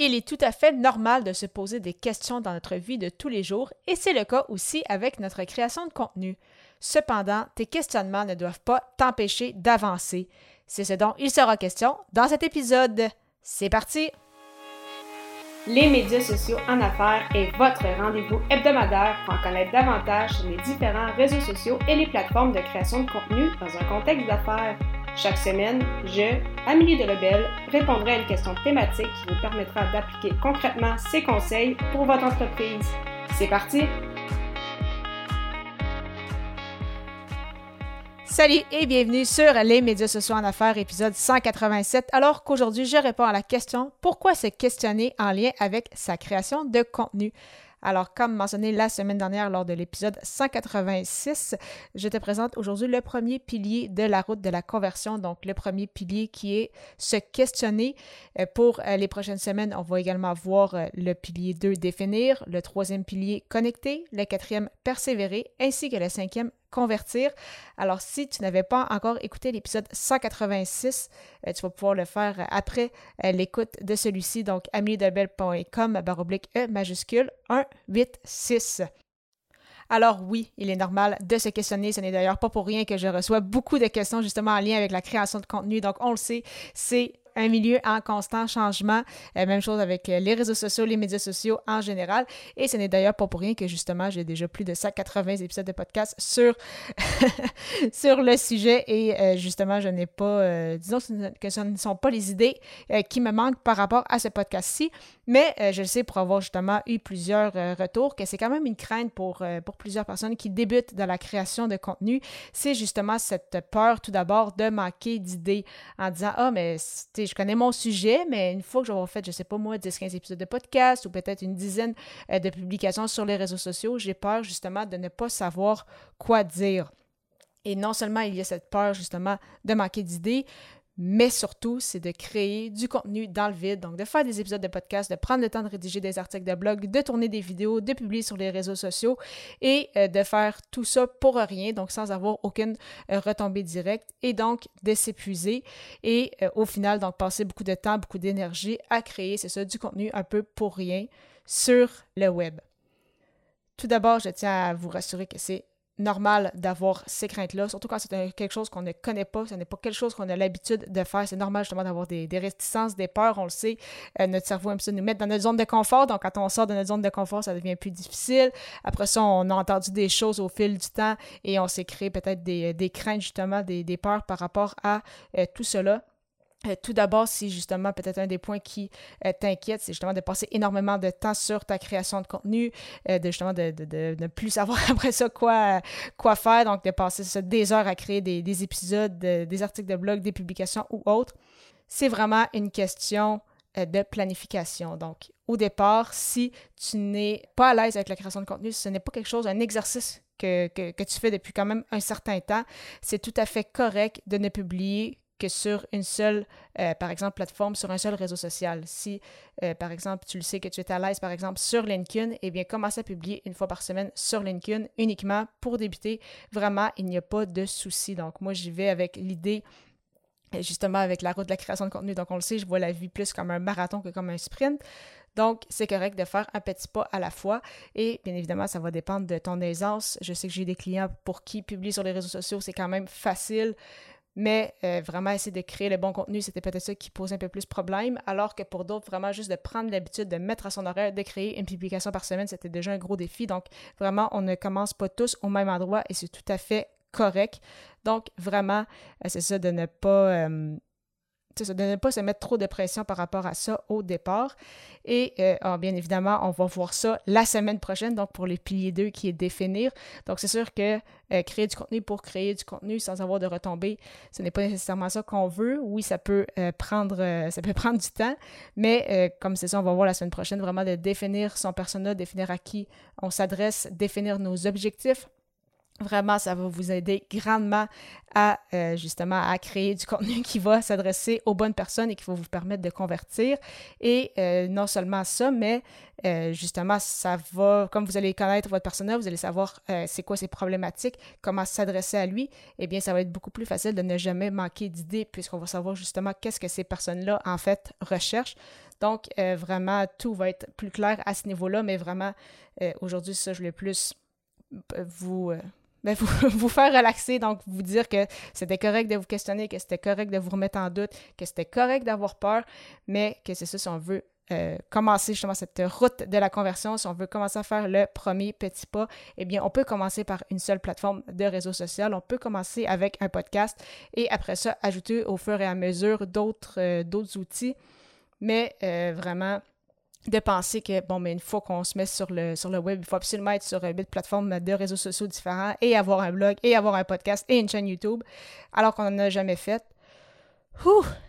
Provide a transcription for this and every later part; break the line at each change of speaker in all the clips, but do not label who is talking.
Il est tout à fait normal de se poser des questions dans notre vie de tous les jours et c'est le cas aussi avec notre création de contenu. Cependant, tes questionnements ne doivent pas t'empêcher d'avancer. C'est ce dont il sera question dans cet épisode. C'est parti!
Les médias sociaux en affaires est votre rendez-vous hebdomadaire pour en connaître davantage sur les différents réseaux sociaux et les plateformes de création de contenu dans un contexte d'affaires. Chaque semaine, je, Amélie Delebel, répondrai à une question thématique qui vous permettra d'appliquer concrètement ces conseils pour votre entreprise. C'est parti!
Salut et bienvenue sur les médias sociaux en affaires, épisode 187. Alors qu'aujourd'hui, je réponds à la question pourquoi se questionner en lien avec sa création de contenu? Alors, comme mentionné la semaine dernière lors de l'épisode 186, je te présente aujourd'hui le premier pilier de la route de la conversion. Donc, le premier pilier qui est se questionner. Euh, pour euh, les prochaines semaines, on va également voir euh, le pilier 2, définir, le troisième pilier, connecter, le quatrième, persévérer, ainsi que le cinquième, convertir. Alors, si tu n'avais pas encore écouté l'épisode 186, euh, tu vas pouvoir le faire après euh, l'écoute de celui-ci. Donc, ameliedebel.com, baroblique E majuscule 186. Alors oui, il est normal de se questionner. Ce n'est d'ailleurs pas pour rien que je reçois beaucoup de questions justement en lien avec la création de contenu. Donc on le sait, c'est un milieu en constant changement. Euh, même chose avec euh, les réseaux sociaux, les médias sociaux en général. Et ce n'est d'ailleurs pas pour rien que justement, j'ai déjà plus de 180 épisodes de podcast sur, sur le sujet. Et euh, justement, je n'ai pas, disons que ce ne sont pas les idées qui me manquent par rapport à ce podcast-ci. Mais je le sais pour avoir justement eu plusieurs retours que c'est quand même une crainte pour, pour plusieurs personnes qui débutent dans la création de contenu. C'est justement cette peur tout d'abord de manquer d'idées en disant Ah, mais je connais mon sujet, mais une fois que j'aurai fait, je sais pas moi, 10-15 épisodes de podcast ou peut-être une dizaine euh, de publications sur les réseaux sociaux, j'ai peur justement de ne pas savoir quoi dire. Et non seulement il y a cette peur justement de manquer d'idées, mais surtout, c'est de créer du contenu dans le vide, donc de faire des épisodes de podcast, de prendre le temps de rédiger des articles de blog, de tourner des vidéos, de publier sur les réseaux sociaux et euh, de faire tout ça pour rien, donc sans avoir aucune euh, retombée directe et donc de s'épuiser et euh, au final, donc passer beaucoup de temps, beaucoup d'énergie à créer, c'est ça, du contenu un peu pour rien sur le web. Tout d'abord, je tiens à vous rassurer que c'est normal d'avoir ces craintes-là, surtout quand c'est quelque chose qu'on ne connaît pas, ce n'est pas quelque chose qu'on a l'habitude de faire. C'est normal justement d'avoir des, des, réticences, des peurs, on le sait. Euh, notre cerveau aime ça nous mettre dans notre zone de confort, donc quand on sort de notre zone de confort, ça devient plus difficile. Après ça, on a entendu des choses au fil du temps et on s'est créé peut-être des, craintes, justement, des, des, peurs par rapport à euh, tout cela. Euh, tout d'abord, si justement peut-être un des points qui euh, t'inquiète, c'est justement de passer énormément de temps sur ta création de contenu, euh, de justement de, ne plus savoir après ça quoi, quoi faire, donc de passer des heures à créer des, épisodes, des articles de blog, des publications ou autres. C'est vraiment une question de planification. Donc, au départ, si tu n'es pas à l'aise avec la création de contenu, ce n'est pas quelque chose, un exercice que, que tu fais depuis quand même un certain temps, c'est tout à fait correct de ne publier que sur une seule, euh, par exemple, plateforme, sur un seul réseau social. Si, euh, par exemple, tu le sais que tu es à l'aise, par exemple, sur LinkedIn, eh bien, commence à publier une fois par semaine sur LinkedIn uniquement pour débuter. Vraiment, il n'y a pas de souci. Donc, moi, j'y vais avec l'idée euh, justement avec la route de la création de contenu. Donc, on le sait, je vois la vie plus comme un marathon que comme un sprint. Donc, c'est correct de faire un petit pas à la fois. Et bien évidemment, ça va dépendre de ton aisance. Je sais que j'ai des clients pour qui publier sur les réseaux sociaux, c'est quand même facile. Mais euh, vraiment essayer de créer le bon contenu, c'était peut-être ça qui pose un peu plus problème, alors que pour d'autres, vraiment juste de prendre l'habitude de mettre à son horaire, de créer une publication par semaine, c'était déjà un gros défi. Donc vraiment, on ne commence pas tous au même endroit et c'est tout à fait correct. Donc vraiment, euh, c'est ça de ne pas... Euh, de ne pas se mettre trop de pression par rapport à ça au départ. Et euh, ah, bien évidemment, on va voir ça la semaine prochaine, donc pour les piliers 2 qui est définir. Donc c'est sûr que euh, créer du contenu pour créer du contenu sans avoir de retombées, ce n'est pas nécessairement ça qu'on veut. Oui, ça peut euh, prendre ça peut prendre du temps, mais comme c'est ça, on va voir la semaine prochaine vraiment de définir son persona, définir à qui on s'adresse, définir nos objectifs Vraiment, ça va vous aider grandement à euh, justement à créer du contenu qui va s'adresser aux bonnes personnes et qui va vous permettre de convertir. Et euh, non seulement ça, mais euh, justement, ça va, comme vous allez connaître votre personnel, vous allez savoir c'est quoi ses problématiques, comment s'adresser à lui, eh bien, ça va être beaucoup plus facile de ne jamais manquer d'idées puisqu'on va savoir justement qu'est-ce que ces personnes-là, en fait, recherchent. Donc, vraiment, tout va être plus clair à ce niveau-là, mais vraiment, aujourd'hui, ça, je voulais plus vous ben, vous, faire relaxer, donc vous dire que c'était correct de vous questionner, que c'était correct de vous remettre en doute, que c'était correct d'avoir peur, mais que c'est ça si on veut euh, commencer justement cette route de la conversion, si on veut commencer à faire le premier petit pas, eh bien, on peut commencer par une seule plateforme de réseau social. On peut commencer avec un podcast et après ça, ajouter au fur et à mesure d'autres euh, outils. Mais euh, vraiment, de penser que, bon, mais une fois qu'on se met sur le, web, il faut absolument être sur une plateforme de réseaux sociaux différents et avoir un blog et avoir un podcast et une chaîne YouTube, alors qu'on n'en a jamais fait.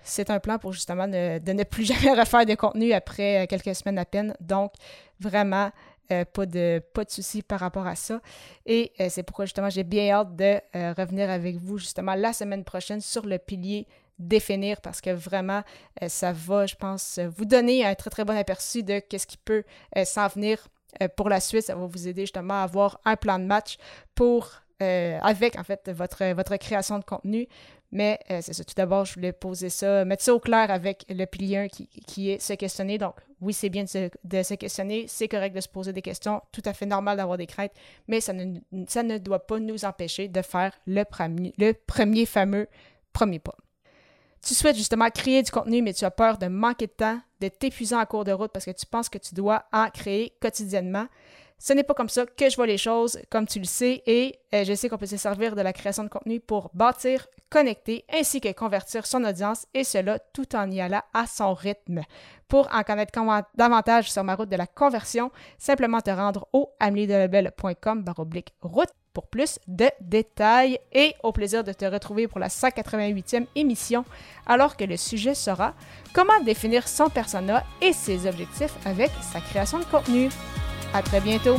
C'est un plan pour justement de ne plus jamais refaire de contenu après euh, quelques semaines à peine. Donc, vraiment, euh, pas de, pas soucis par rapport à ça. Et euh, c'est pourquoi justement j'ai bien hâte de revenir avec vous justement la semaine prochaine sur le pilier définir parce que vraiment, euh, ça va, je pense, vous donner un très, très bon aperçu de qu'est-ce qui peut euh, s'en venir euh, pour la suite. Ça va vous aider justement à avoir un plan de match pour, avec en fait, votre, création de contenu. Mais c'est ça, tout d'abord, je voulais poser ça, mettre ça au clair avec le pilier 1 qui, est se questionner. Donc, oui, c'est bien de se, de se questionner, c'est correct de se poser des questions, tout à fait normal d'avoir des craintes, mais ça ne, ça ne doit pas nous empêcher de faire le premier, le premier fameux premier pas tu souhaites justement créer du contenu, mais tu as peur de manquer de temps, d'être épuisant en cours de route parce que tu penses que tu dois en créer quotidiennement. Ce n'est pas comme ça que je vois les choses, comme tu le sais, et euh, je sais qu'on peut se servir de la création de contenu pour bâtir, connecter, ainsi que convertir son audience, et cela tout en y allant à son rythme. Pour en connaître davantage sur ma route de la conversion, simplement te rendre au ameliedelebel.com route pour plus de détails et au plaisir de te retrouver pour la 188e émission alors que le sujet sera comment définir son persona et ses objectifs avec sa création de contenu. À très bientôt!